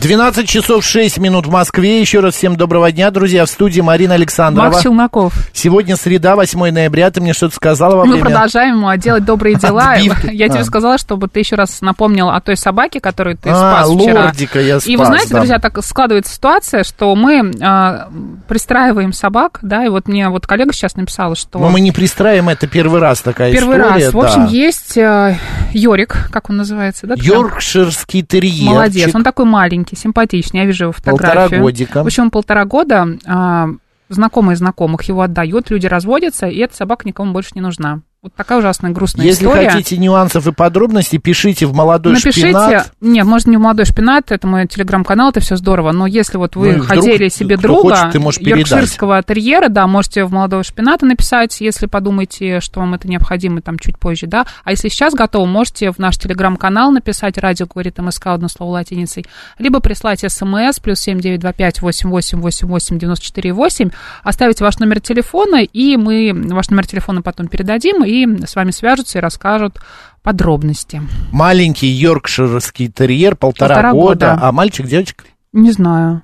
12 часов 6 минут в Москве. Еще раз всем доброго дня, друзья. В студии Марина Александрова. Макс Челноков. Сегодня среда, 8 ноября. Ты мне что-то сказала во Мы время... продолжаем ему делать добрые дела. Отбивки. Я тебе А. сказала, чтобы ты еще раз напомнил о той собаке, которую ты А, спас вчера. лордика я И вы спас, знаете, да. друзья, так складывается ситуация, что мы а, пристраиваем собак, да, и вот мне вот коллега сейчас написала, что... Но мы не пристраиваем, это первый раз такая Первый история. раз. В общем, есть э, Йорик, как он называется, да? Йоркширский терьер. Молодец, он такой маленький, симпатичный, я вижу его фотографию. Полтора годика. В общем, полтора года а, знакомые знакомых его отдают, люди разводятся, и эта собака никому больше не нужна. Вот такая ужасная грустная Если история. хотите нюансов и подробностей, пишите в молодой Напишите, шпинат. нет, может не в молодой шпинат, это мой телеграм-канал, это все здорово, но если вот вы Ну, хотели себе кто друга, хочет, йоркширского терьера, да, можете в молодого шпината написать, если подумаете, что вам это необходимо, там чуть позже, да, а если сейчас готовы, можете в наш телеграм-канал написать, радио говорит МСК, одно слово латиницей, либо прислать смс, плюс семь девять два пять восемь восемь восемь восемь девяносто четыре восемь, оставить ваш номер телефона, и мы ваш номер телефона потом передадим, и с вами свяжутся и расскажут подробности. Маленький йоркширский терьер, полтора, Полтора года. года. А мальчик, девочка? Не знаю.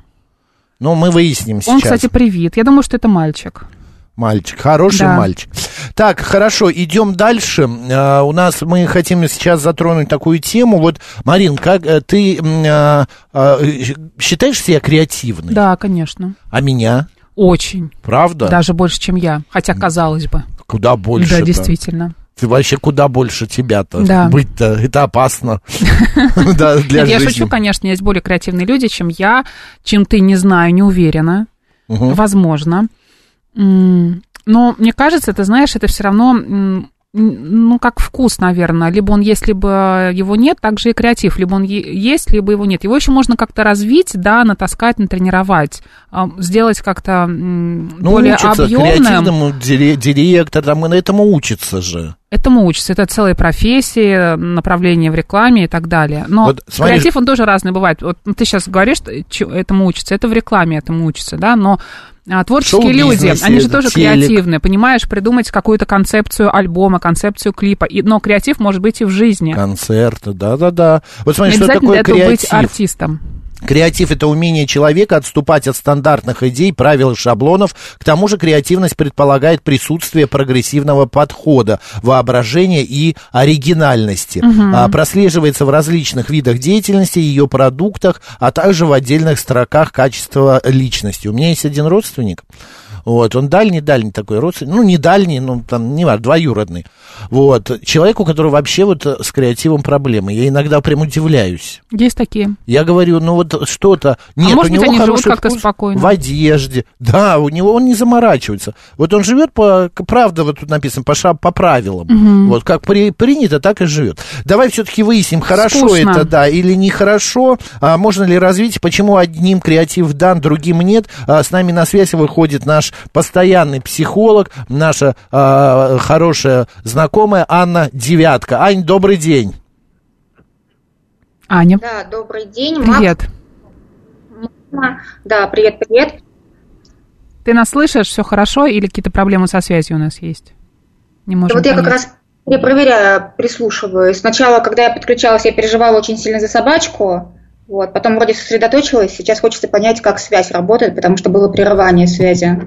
Ну, мы выясним сейчас. Он, кстати, привит. Я думаю, что это мальчик. Мальчик, хороший Да. мальчик. Так, хорошо, идем дальше. А, у нас мы хотим сейчас затронуть такую тему. Вот, Марин, как э, ты а, а, считаешь себя креативной? Да, конечно. А меня? Очень. Правда? Даже больше, чем я. Хотя, казалось бы. Куда больше? да, действительно. Ты вообще куда больше тебя-то Да. быть-то? Это опасно. Для Нет, я жизни. шучу, конечно, есть более креативные люди, чем я, чем ты, не знаю, не уверена. Возможно. Но мне кажется, ты знаешь, это все равно, ну, как вкус, наверное. Либо он есть, либо его нет, так же и креатив. Либо он есть, либо его нет. Его еще можно как-то развить, да, натаскать, натренировать, сделать как-то Ну, более учится объемным. креативному дире- директор, там, этому учится же. Этому учатся. Это целые профессии, направления в рекламе и так далее. Но Вот смотри- креатив, он тоже разный бывает. Вот ты сейчас говоришь, что чё- этому учатся. Это в рекламе этому учатся, да, но а, творческие люди, Шоу-бизнесе, они же тоже телек. креативные, понимаешь, придумать какую-то концепцию альбома, концепцию клипа. И, но креатив может быть и в жизни. Концерты, да-да-да. Вот смотри, что такое этого быть креатив? артистом. Креатив – это умение человека отступать от стандартных идей, правил и шаблонов. К тому же креативность предполагает присутствие прогрессивного подхода, воображения и оригинальности. А, прослеживается в различных видах деятельности, ее продуктах, а также в отдельных строках качества личности. У меня есть один родственник, вот, он дальний-дальний такой родственник, ну, не дальний, ну, там, не важно, двоюродный. Вот, человек, у которого вообще вот с креативом проблемы. Я иногда прям удивляюсь. Есть такие. Я говорю, ну вот что-то... Нет, А может у быть, него они живут как-то спокойно. В одежде. Да, у него он не заморачивается. Вот он живет по... Правда, вот тут написано, по, ша- по правилам. Вот как при- принято, так и живет. Давай все-таки выясним, хорошо Скучно. это, да, или нехорошо. А, можно ли развить, почему одним креатив дан, другим нет. А, с нами на связь выходит наш постоянный психолог, наша а, хорошая знакомая Анна Девятка. Ань, добрый день. Аня, Да, добрый день. привет. Да, привет, привет. Ты нас слышишь? Все хорошо? Или какие-то проблемы со связью у нас есть? Не можем вот я как понять. раз перепроверяю, прислушиваюсь. Сначала, когда я подключалась, я переживала очень сильно за собачку. Вот, потом вроде сосредоточилась. Сейчас хочется понять, как связь работает, потому что было прерывание связи.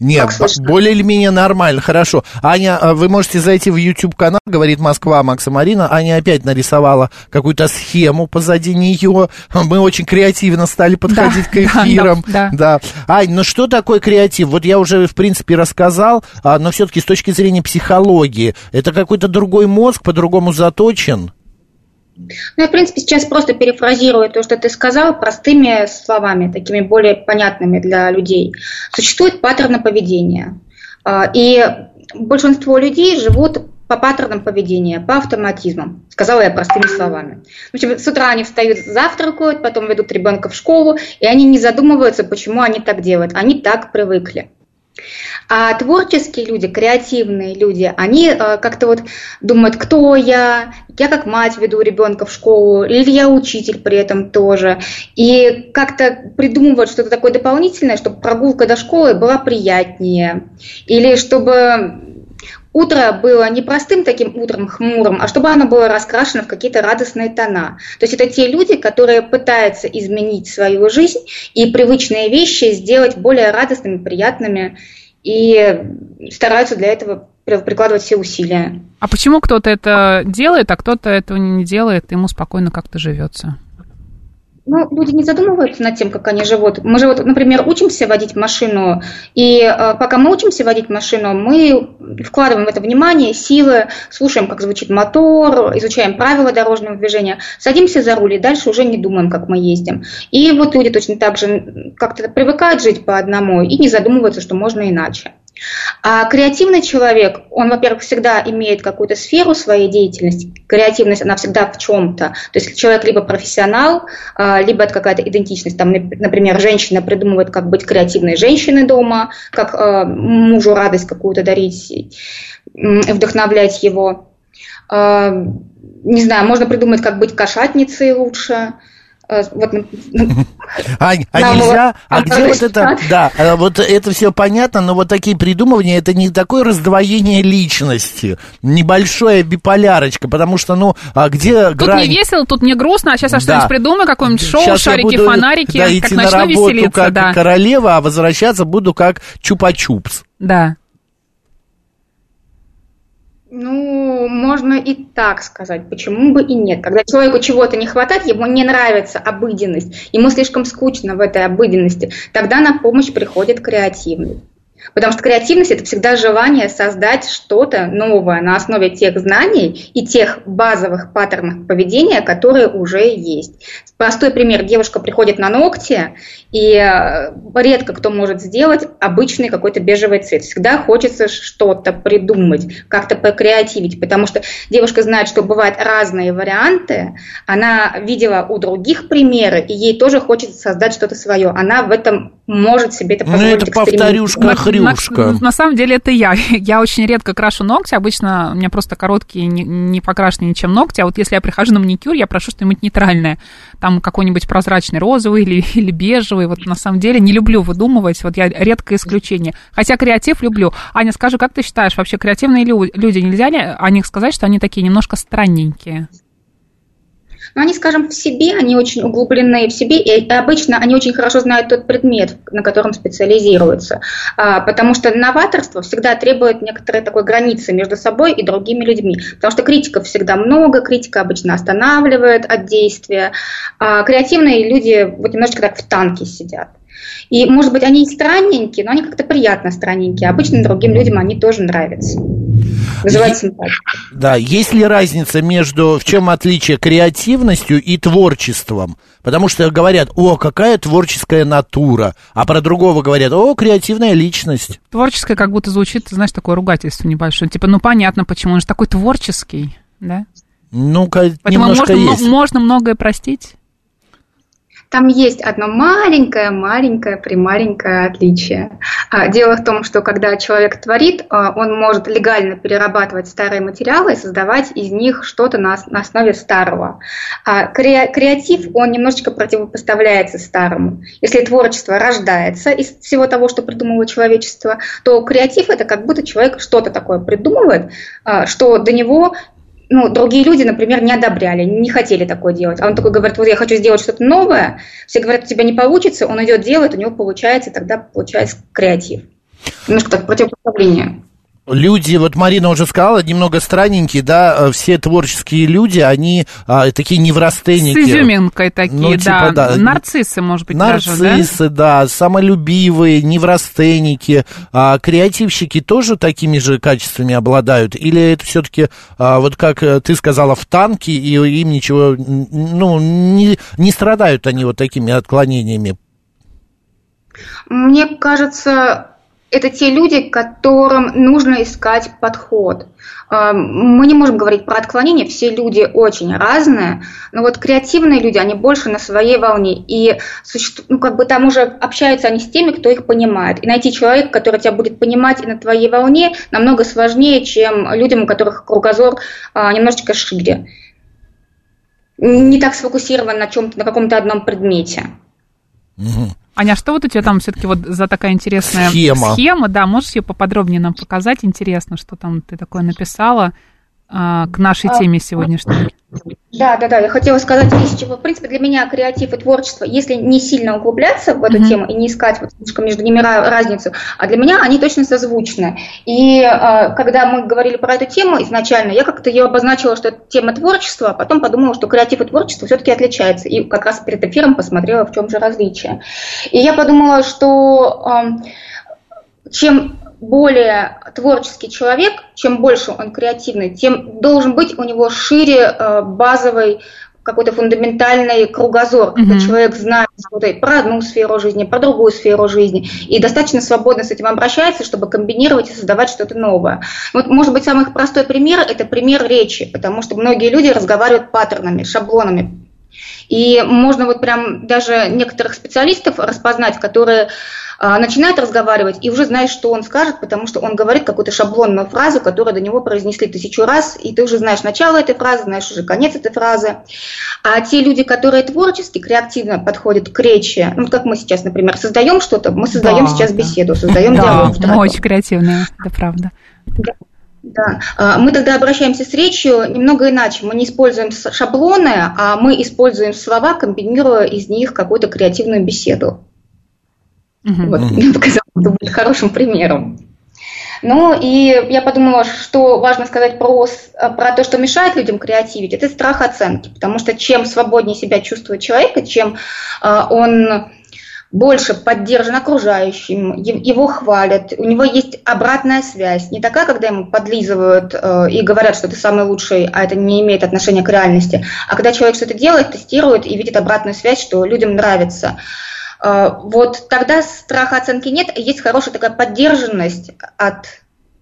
Нет, более или менее нормально, хорошо. Аня, а вы можете зайти в YouTube канал, говорит Москва Макса Марина. Аня опять нарисовала какую-то схему позади нее. Мы очень креативно стали подходить Да, к да, эфирам. да, да. Ань, ну что такое креатив? Вот я уже, в принципе, рассказал, а, но все-таки с точки зрения психологии, это какой-то другой мозг, по-другому заточен? Ну, я, в принципе, сейчас просто перефразирую то, что ты сказал, простыми словами, такими более понятными для людей. Существует паттерны поведения. А, и большинство людей живут по паттернам поведения, по автоматизмам. Сказала я простыми словами. В общем, с утра они встают, завтракают, потом ведут ребенка в школу, и они не задумываются, почему они так делают. Они так привыкли. А творческие люди, креативные люди, они э, как-то вот думают, кто я, я как мать веду ребенка в школу, или я учитель при этом тоже. И как-то придумывают что-то такое дополнительное, чтобы прогулка до школы была приятнее. Или чтобы утро было не простым таким утром хмурым, а чтобы оно было раскрашено в какие-то радостные тона. То есть это те люди, которые пытаются изменить свою жизнь и привычные вещи сделать более радостными, приятными и стараются для этого прикладывать все усилия. А почему кто-то это делает, а кто-то этого не делает, ему спокойно как-то живется? Ну, люди не задумываются над тем, как они живут. Мы же вот, например, учимся водить машину, и э, пока мы учимся водить машину, мы вкладываем в это внимание, силы, слушаем, как звучит мотор, изучаем правила дорожного движения, садимся за руль и дальше уже не думаем, как мы ездим. И вот люди точно так же как-то привыкают жить по одному и не задумываются, что можно иначе. А креативный человек, он, во-первых, всегда имеет какую-то сферу своей деятельности. Креативность, она всегда в чем-то. То есть человек либо профессионал, а, либо это какая-то идентичность. Там, например, женщина придумывает, как быть креативной женщиной дома, как а, мужу радость какую-то дарить, вдохновлять его. А, не знаю, можно придумать, как быть кошатницей лучше. Э, вот, а, а нельзя, а где вот это, да, а вот это все понятно, но вот такие придумывания, это не такое раздвоение личности, небольшая биполярочка, потому что, ну, а где Тут грань... не весело, тут не грустно, а сейчас я да. что-нибудь придумаю, какое-нибудь шоу, сейчас шарики, буду, фонарики, да, как начну на работу веселиться. как да. королева, а возвращаться буду как чупа-чупс. Да. Ну, можно и так сказать, почему бы и нет. Когда человеку чего-то не хватает, ему не нравится обыденность, ему слишком скучно в этой обыденности, тогда на помощь приходит креативный. Потому что креативность – это всегда желание создать что-то новое на основе тех знаний и тех базовых паттернов поведения, которые уже есть. Простой пример. Девушка приходит на ногти, и э, редко кто может сделать обычный какой-то бежевый цвет. Всегда хочется что-то придумать, как-то покреативить, потому что девушка знает, что бывают разные варианты, она видела у других примеры, и ей тоже хочется создать что-то свое. Она в этом может себе это позволить. Ну, это повторюшка, хрюшка. На, на самом деле это я. Я очень редко крашу ногти. Обычно у меня просто короткие, не, не покрашены ничем ногти. А вот если я прихожу на маникюр, я прошу что-нибудь нейтральное. Там какой-нибудь прозрачный розовый или, или бежевый. Вот на самом деле не люблю выдумывать. Вот я редкое исключение. Хотя креатив люблю. Аня, скажи, как ты считаешь, вообще креативные люди, нельзя ли о них сказать, что они такие немножко странненькие? Но они, скажем, в себе, они очень углублены в себе, и обычно они очень хорошо знают тот предмет, на котором специализируются. А, потому что новаторство всегда требует некоторой такой границы между собой и другими людьми. Потому что критиков всегда много, критика обычно останавливает от действия. А креативные люди вот немножечко так в танке сидят. И, может быть, они и странненькие, но они как-то приятно странненькие. Обычно другим людям они тоже нравятся. Вызывает симпатию. Да, есть ли разница между, в чем отличие креативностью и творчеством? Потому что говорят, о, какая творческая натура, а про другого говорят, о, креативная личность. Творческое как будто звучит, знаешь, такое ругательство небольшое. Типа, ну понятно, почему он же такой творческий, да? Ну-ка, немножко можно, есть. можно многое простить. Там есть одно маленькое-маленькое, прималенькое отличие. А, дело в том, что когда человек творит, а, он может легально перерабатывать старые материалы и создавать из них что-то на, основе старого. А креатив, он немножечко противопоставляется старому. Если творчество рождается из всего того, что придумало человечество, то креатив это как будто человек что-то такое придумывает, что до него ну, другие люди, например, не одобряли, не хотели такое делать. А он такой говорит, вот я хочу сделать что-то новое, все говорят, у тебя не получится, он идет делает, у него получается, тогда получается креатив. Немножко так противопоставление. Люди, вот Марина уже сказала, немного странненькие, да, э, все творческие люди, они а, такие неврастенники. С изюминкой такие, Ну, типа, да. да. Нарциссы, может быть, даже, да? Нарциссы, да? самолюбивые, неврастенники, а креативщики тоже такими же качествами обладают? Или это все-таки, вот как э, ты сказала, в танке, и им ничего, ну, не, не страдают они вот такими отклонениями? Мне кажется, это те люди, которым нужно искать подход. А, Мы не можем говорить про отклонения, все люди очень разные, но вот креативные люди, они больше на своей волне, и ну, как бы там уже общаются они с теми, кто их понимает. И найти человека, который тебя будет понимать и на твоей волне, намного сложнее, чем людям, у которых кругозор а, немножечко шире. Не так сфокусирован на чем-то, на каком-то одном предмете. Аня, а что вот у тебя там все-таки вот за такая интересная Схема. схема, да, можешь ее поподробнее нам показать? Интересно, что там ты такое написала к нашей теме сегодняшней. Да, да, да. Я хотела сказать из чего. В принципе, для меня креатив и творчество, если не сильно углубляться в эту Мгм. тему и не искать вот слишком между ними ра- разницу, а для меня они точно созвучны. И э, когда мы говорили про эту тему изначально, я как-то ее обозначила, что это тема творчества, а потом подумала, что креатив и творчество все-таки отличаются. И как раз перед эфиром посмотрела, в чем же различие. И я подумала, что чем более творческий человек, чем больше он креативный, тем должен быть у него шире э, базовый какой-то фундаментальный кругозор, когда Мгм. человек знает что-то про одну сферу жизни, про другую сферу жизни, и достаточно свободно с этим обращается, чтобы комбинировать и создавать что-то новое. Вот, может быть, самый простой пример – это пример речи, потому что многие люди разговаривают паттернами, шаблонами. И можно вот прям даже некоторых специалистов распознать, которые а, начинают разговаривать и уже знаешь, что он скажет, потому что он говорит какую-то шаблонную фразу, которую до него произнесли тысячу раз, и ты уже знаешь начало этой фразы, знаешь уже конец этой фразы. А те люди, которые творчески, креативно подходят к речи, ну, как мы сейчас, например, создаем что-то, мы создаем Да, сейчас да. беседу, создаем Да, диалог. мы очень креативные, это правда. Да, А, мы тогда обращаемся с речью немного иначе. Мы не используем шаблоны, а мы используем слова, комбинируя из них какую-то креативную беседу. Мгм. Вот, мне показалось, это будет хорошим примером. Ну и я подумала, что важно сказать про, про то, что мешает людям креативить, это страх оценки. Потому что чем свободнее себя чувствует человек, чем а, он больше поддержан окружающим, его хвалят, у него есть обратная связь. Не такая, когда ему подлизывают э, и говорят, что ты самый лучший, а это не имеет отношения к реальности, а когда человек что-то делает, тестирует и видит обратную связь, что людям нравится. Э, Вот тогда страха оценки нет, есть хорошая такая поддержанность от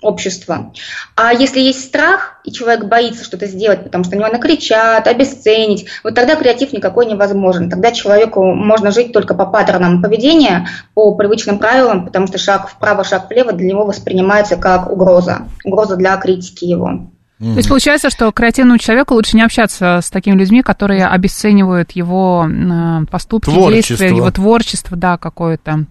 общества. А если есть страх, и человек боится что-то сделать, потому что на него накричат, обесценить, вот тогда креатив никакой невозможен. Тогда человеку можно жить только по паттернам поведения, по привычным правилам, потому что шаг вправо, шаг влево для него воспринимается как угроза. Угроза для критики его. То есть получается, что креативному человеку лучше не общаться с такими людьми, которые обесценивают его э, поступки, Творчество. действия, его творчество, да, какое-то.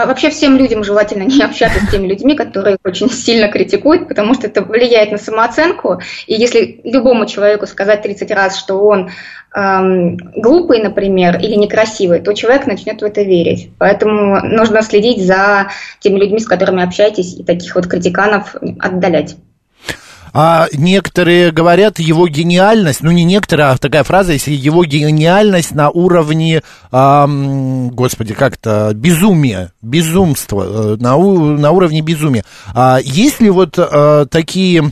А вообще всем людям желательно не общаться с теми людьми, которые очень сильно критикуют, потому что это влияет на самооценку. И если любому человеку сказать 30 раз, что он эм, глупый, например, или некрасивый, то человек начнет в это верить. Поэтому нужно следить за теми людьми, с которыми общаетесь, и таких вот критиканов отдалять. А некоторые говорят, его гениальность, ну не некоторые, а такая фраза, если его гениальность на уровне, ам, господи, как-то безумия, безумства, э, на, у- на уровне безумия. А есть ли вот э, такие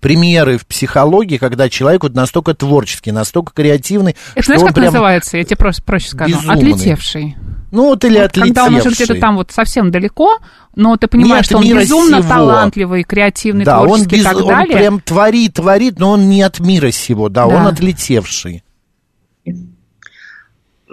примеры в психологии, когда человек вот настолько творческий, настолько креативный, Это что знаешь, он как прям, называется? Я тебе проще, проще скажу. безумный. Отлетевший. Ну вот или Вот когда он уже отлетевший. где-то там вот совсем далеко, но ты понимаешь, Нет что он безумно сего. талантливый, креативный, Да, он, творческий без- и так он далее. прям творит, творит, но он не от мира сего, да, Да. он отлетевший.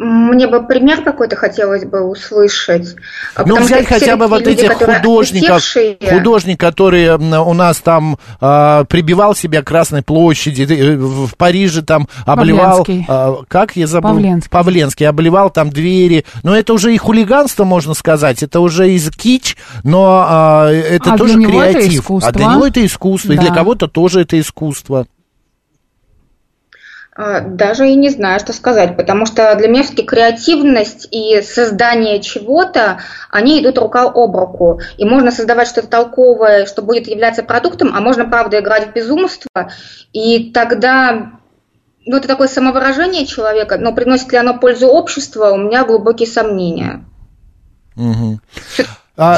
Мне бы пример какой-то хотелось бы услышать. А Ну, потому взять хотя бы вот люди, этих художников, отлетевшие, художник, который у нас там а, прибивал себя к Красной площади, э, в Париже там обливал... Павленский. а, как я забыл? Павленский. Павленский, обливал там двери. Но это уже и хулиганство, можно сказать, это уже из кич, но а, это А тоже для него это креатив. искусство. А для него это искусство, и для Да. кого-то тоже это искусство. А, Даже и не знаю, что сказать, потому что для меня все-таки креативность и создание чего-то, они идут рука об руку. И можно создавать что-то толковое, что будет являться продуктом, а можно, правда, играть в безумство. И тогда, ну, это такое самовыражение человека, но приносит ли оно пользу обществу, у меня глубокие сомнения. Мгм. А,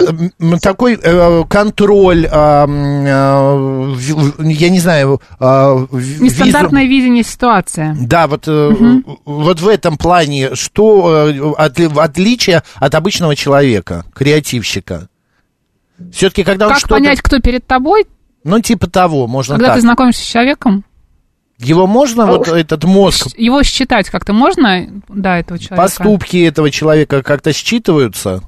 такой э, контроль, а, а, я не знаю, в- визу- Нестандартное видение ситуации. Да, вот, э, вот в этом плане, что э, отли- отличие от обычного человека, креативщика? Все-таки, когда Как понять, кто перед тобой, Ну, типа того, можно когда так. ты знакомишься с человеком? Его можно, вот этот мозг, Его считать как-то можно, да, этого человека? поступки этого человека как-то считываются?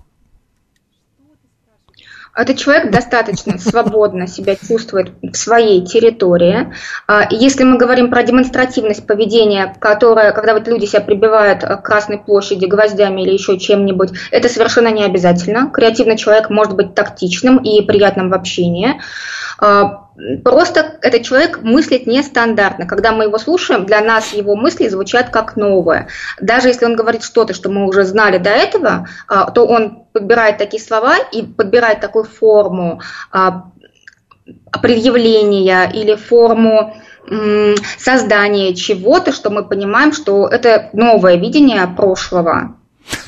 Этот человек достаточно свободно себя чувствует в своей территории. А, Если мы говорим про демонстративность поведения, которая, когда вот люди себя прибивают к Красной площади гвоздями или еще чем-нибудь, это совершенно не обязательно. Креативный человек может быть тактичным и приятным в общении. Просто этот человек мыслит нестандартно. Когда мы его слушаем, для нас его мысли звучат как новое. Даже если он говорит что-то, что мы уже знали до этого, а, то он подбирает такие слова и подбирает такую форму а, предъявления или форму создания чего-то, что мы понимаем, что это новое видение прошлого.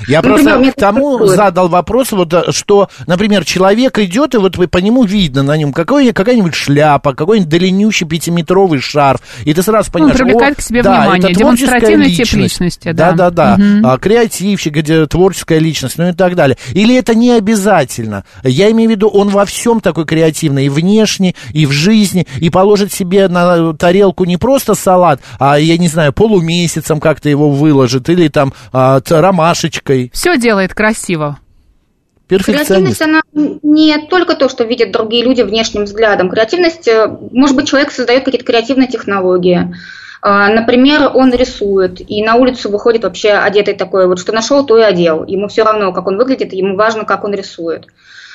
Я Ну, просто например, к тому задал вопрос, вот, э, что, например, человек идет, и вот по нему видно на нем какой, какая-нибудь шляпа, какой-нибудь длиннющий пятиметровый шарф, и ты сразу понимаешь, привлекает о, к себе да, внимание, это демонстративный тип личность. личности, да. Да, да, да. А, креативщик, где творческая личность, ну и так далее. Или это не обязательно? Я имею в виду, он во всем такой креативный, и внешне, и в жизни, и положит себе на тарелку не просто салат, а, я не знаю, полумесяцем как-то его выложит, или там а, т- ромашечкой. Все делает красиво. Перфекционист. Креативность, она не только то, что видят другие люди внешним взглядом. Креативность, э, может быть, человек создает какие-то креативные технологии. А, Например, он рисует и на улицу выходит вообще одетый такой, вот что нашел, то и одел. Ему все равно, как он выглядит, ему важно, как он рисует.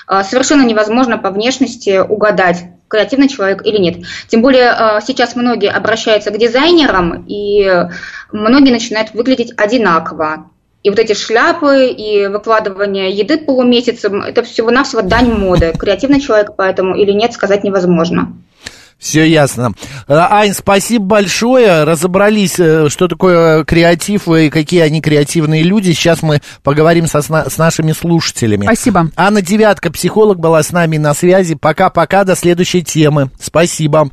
А, Совершенно невозможно по внешности угадать, креативный человек или нет. Тем более а, сейчас многие обращаются к дизайнерам, и многие начинают выглядеть одинаково. И вот эти шляпы и выкладывание еды полумесяцем, это всего-навсего дань моды. Креативный человек поэтому или нет, сказать невозможно. Все ясно. А, Ань, спасибо большое. Разобрались, э, что такое креатив и какие они креативные люди. Сейчас мы поговорим со, с нашими слушателями. Спасибо. Анна Девятка, психолог, была с нами на связи. Пока-пока, до следующей темы. Спасибо.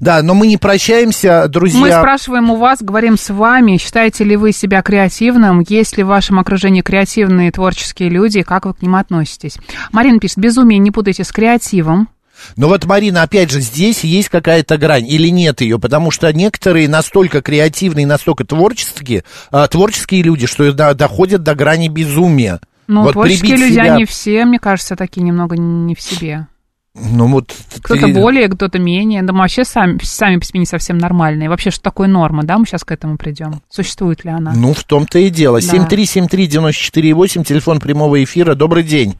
Да, но мы не прощаемся, друзья. Мы спрашиваем у вас, говорим с вами, считаете ли вы себя креативным, есть ли в вашем окружении креативные творческие люди, как вы к ним относитесь. Марина пишет, безумие не путайте с креативом. Но вот, Марина, опять же, здесь есть какая-то грань или нет ее, потому что некоторые настолько креативные, настолько творческие, а, творческие люди, что до- доходят до грани безумия. Ну, Вот творческие люди, себя- они все, мне кажется, такие немного не в себе. Ну вот Кто-то ты- более, кто-то менее. Да мы вообще сами, сами по себе не совсем нормальные. Вообще, что такое норма, да? Мы сейчас к этому придем. Существует ли она? Ну, в том-то и дело. Да. 7373948, телефон прямого эфира. Добрый день.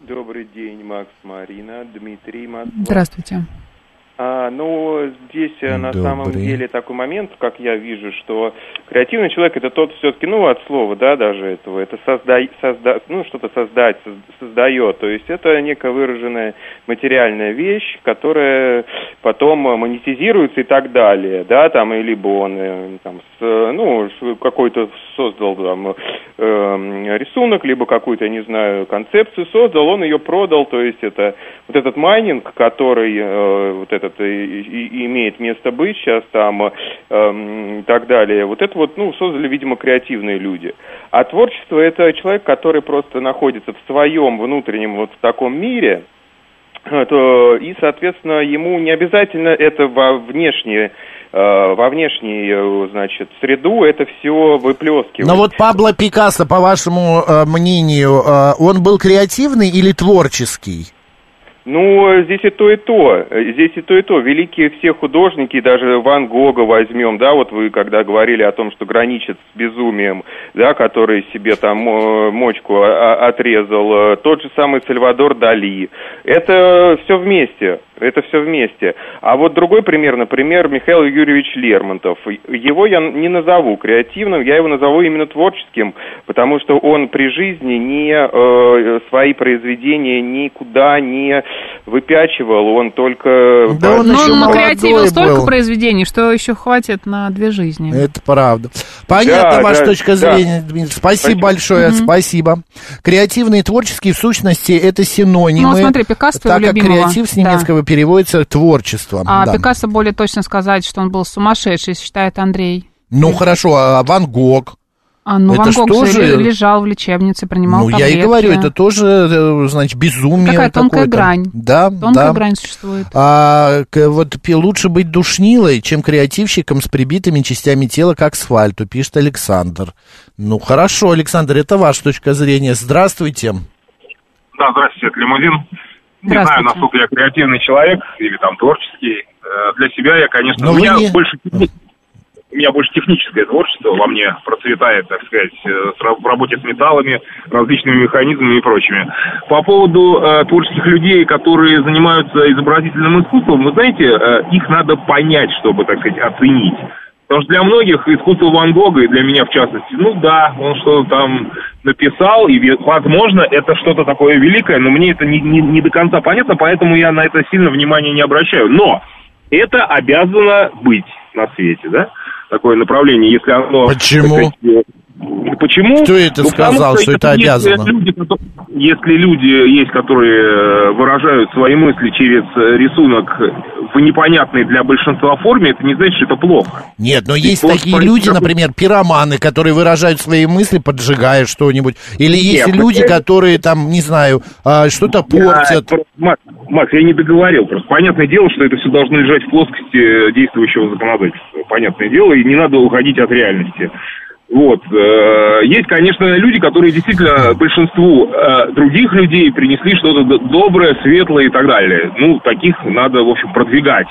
Добрый день, Макс, Марина, Дмитрий, Москва. Здравствуйте. А, ну, здесь э, на Добрый. самом деле такой момент, как я вижу, что креативный человек это тот все-таки, ну, от слова, да, даже этого, это создай, созда, ну, что-то создать, соз- создает. То есть это некая выраженная материальная вещь, которая потом э, монетизируется и так далее, да, там, и либо он э, там, с, ну, какой-то создал там, э, рисунок, либо какую-то, я не знаю, концепцию создал, он ее продал, то есть это вот этот майнинг, который э, вот этот и, и- имеет место быть сейчас там э, и так далее, вот это вот, ну, создали, видимо, креативные люди. А творчество это человек, который просто находится в своем внутреннем вот в таком мире, э, то, и, соответственно, ему не обязательно это во внешнее э, во внешнюю, значит, среду это все выплескивать. Но вот Пабло Пикассо, по вашему э, мнению, э, он был креативный или творческий? Ну, здесь и то, и то. Здесь и то, и то. Великие все художники, даже Ван Гога возьмем, да, вот вы когда говорили о том, что граничит с безумием, да, который себе там э, мочку а- отрезал, э, тот же самый Сальвадор Дали. Это все вместе. Это все вместе. А вот другой пример, например, Михаил Юрьевич Лермонтов. Его я не назову креативным, я его назову именно творческим, потому что он при жизни не э, свои произведения никуда не выпячивал, он только... Да он Но еще он молодой накреативил столько был. произведений, что еще хватит на две жизни. Это правда. Понятно Да, ваша да, точка да. зрения, Дмитрий. Спасибо, Спасибо. большое, спасибо. Креативные и творческие в сущности это синонимы. Ну, смотри, Пикассо так как любимого. креатив с Да. немецкого переводится творчеством. А да. Пикассо более точно сказать, что он был сумасшедший, считает Андрей. Ну хорошо, а Ван Гог? А, ну, Это Ван Гог же тоже- ле- лежал в лечебнице, принимал ну я таблетки. и говорю, это тоже, э, значит, безумие Такая тонкая грань. Да, Тонкая да. грань существует. А, вот пи- лучше быть душнилой, чем креативщиком с прибитыми частями тела к асфальту, пишет Александр. Ну хорошо, Александр, это ваша точка зрения. Здравствуйте. Да, здравствуйте, это лимузин. Не знаю, насколько я креативный человек или там творческий. Э, Для себя я, конечно, Но у меня не- больше у меня больше техническое творчество во мне процветает, так сказать, э, в работе с металлами, различными механизмами и прочими. По поводу э, творческих людей, которые занимаются изобразительным искусством, вы знаете, э, их надо понять, чтобы, так сказать, оценить. Потому что для многих искусство Ван Гога, и для меня в частности, ну да, он что-то там написал, и, возможно, это что-то такое великое, но мне это не, не, не до конца понятно, поэтому я на это сильно внимания не обращаю. Но это обязано быть на свете, да? Такое направление, если оно... Почему? сказать, э, Почему? Кто это Ну, потому сказал, что это если обязано? Люди, если люди есть, которые э, выражают свои мысли через э, рисунок в непонятной для большинства форме, это не значит, что это плохо. Нет, но И есть такие люди, как- например, пироманы, которые выражают свои мысли, поджигая что-нибудь. Или есть Нет, люди, это- которые там, не знаю, а, что-то портят. Я- Макс, Макс, я не договорил. Просто понятное дело, что это все должно лежать в плоскости э, действующего законодательства. Понятное дело, и не надо уходить от реальности. Вот. э, Есть, конечно, люди, которые действительно большинству э, других людей принесли что-то доброе, светлое и так далее. Ну, таких надо, в общем, продвигать.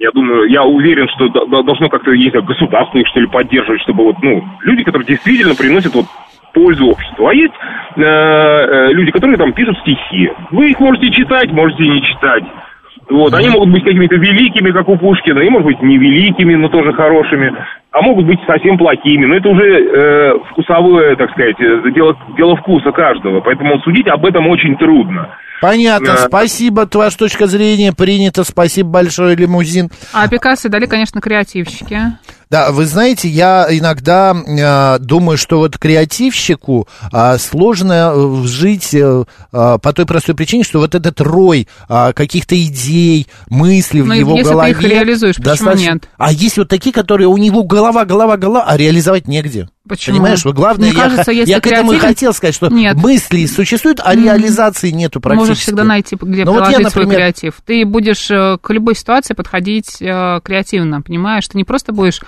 Я думаю, я уверен, что должно как-то, есть государство их, что ли, поддерживать, чтобы вот, ну, люди, которые действительно приносят вот пользу обществу. А есть э, э, люди, которые там пишут стихи. Вы их можете читать, можете не читать. Вот, они могут быть какими-то великими, как у Пушкина, и, может быть, невеликими, но тоже хорошими, а могут быть совсем плохими. Но это уже э, вкусовое, так сказать, э, дело, дело вкуса каждого. Поэтому судить об этом очень трудно. Понятно, Да. спасибо, ваша точка зрения принята, спасибо большое, лимузин. А Пикассо дали, конечно, креативщики. Да, вы знаете, я иногда э, думаю, что вот креативщику э, сложно э, жить э, э, по той простой причине, что вот этот рой э, каких-то идей, мыслей Ну, в и его если ты голове... их реализуешь, почему достаточно- нет? А есть вот такие, которые у него голова, голова, голова, а реализовать негде. Почему? Понимаешь, вот главное, Мне я, кажется, если я к этому и хотел сказать, что Нет. мысли существуют, а Мгм. реализации нету практически. Можешь всегда найти, где Ну, вот я, приложить свой например, креатив. Ты будешь э, к любой ситуации подходить э, креативно, понимаешь? Ты не просто будешь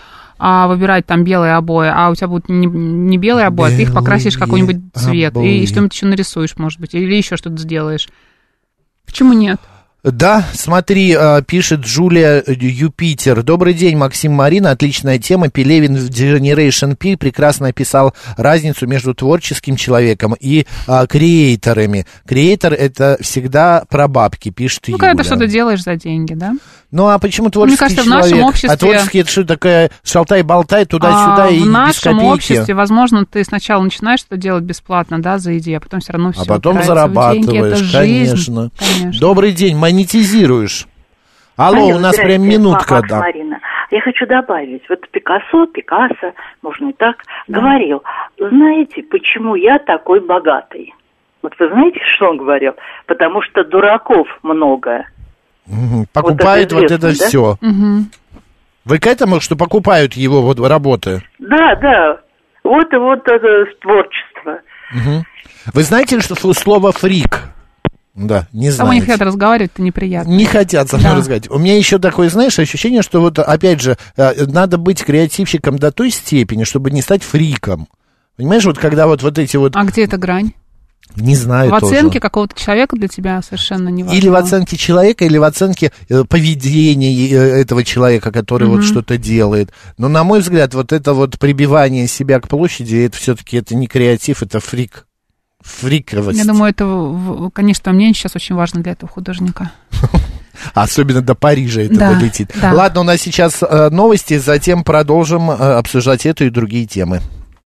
а, выбирать там белые обои, а у тебя будут не, не белые обои, а ты их покрасишь в Белые какой-нибудь цвет. обои. И что-нибудь еще нарисуешь, может быть, или еще что-то сделаешь. Почему нет? Да, смотри, э, пишет Джулия Юпитер. Добрый день, Максим Марина. Отличная тема. Пелевин в Generation P прекрасно описал разницу между творческим человеком и а, креаторами. Креатор это всегда про бабки, пишет Ну, Юля. когда ты что-то делаешь за деньги, да? Ну, а почему творческий кажется, в человек? нашем обществе- А творческий это что такая шалтай-болтай туда-сюда А и в нашем обществе, возможно, ты сначала начинаешь что делать бесплатно, да, за идею, а потом все равно все А потом зарабатываешь, конечно. конечно. Добрый день, монетизируешь. Алло, у нас прям минутка. Макс да. Марина. Я хочу добавить, вот Пикассо, Пикассо, можно и так, говорил, знаете, почему я такой богатый? Вот вы знаете, что он говорил? Потому что дураков много. Покупает вот это, известно, да? все. Мгм. Вы к этому, что покупают его вот работы? Да, да. Вот и вот это творчество. Мгм. Вы знаете, что слово фрик? Да, не С тобой не знаю. хотят разговаривать, это неприятно. Не хотят со мной Да. разговаривать. У меня еще такое, знаешь, ощущение, что вот, опять же, э, надо быть креативщиком до той степени, чтобы не стать фриком. Понимаешь, вот когда вот, вот эти вот... А где эта грань? Не знаю В оценке какого-то человека для тебя совершенно не важно. Или в оценке человека, или в оценке э, поведения э, этого человека, который вот Мгм. что-то делает. Но, на мой взгляд, вот это вот прибивание себя к площади, это все-таки это не креатив, это фрик. Фриковость. Я думаю, это, конечно, мнение сейчас очень важно для этого художника. Особенно до Парижа это Да, долетит. да. Ладно, у нас сейчас э, новости, затем продолжим э, обсуждать эту и другие темы.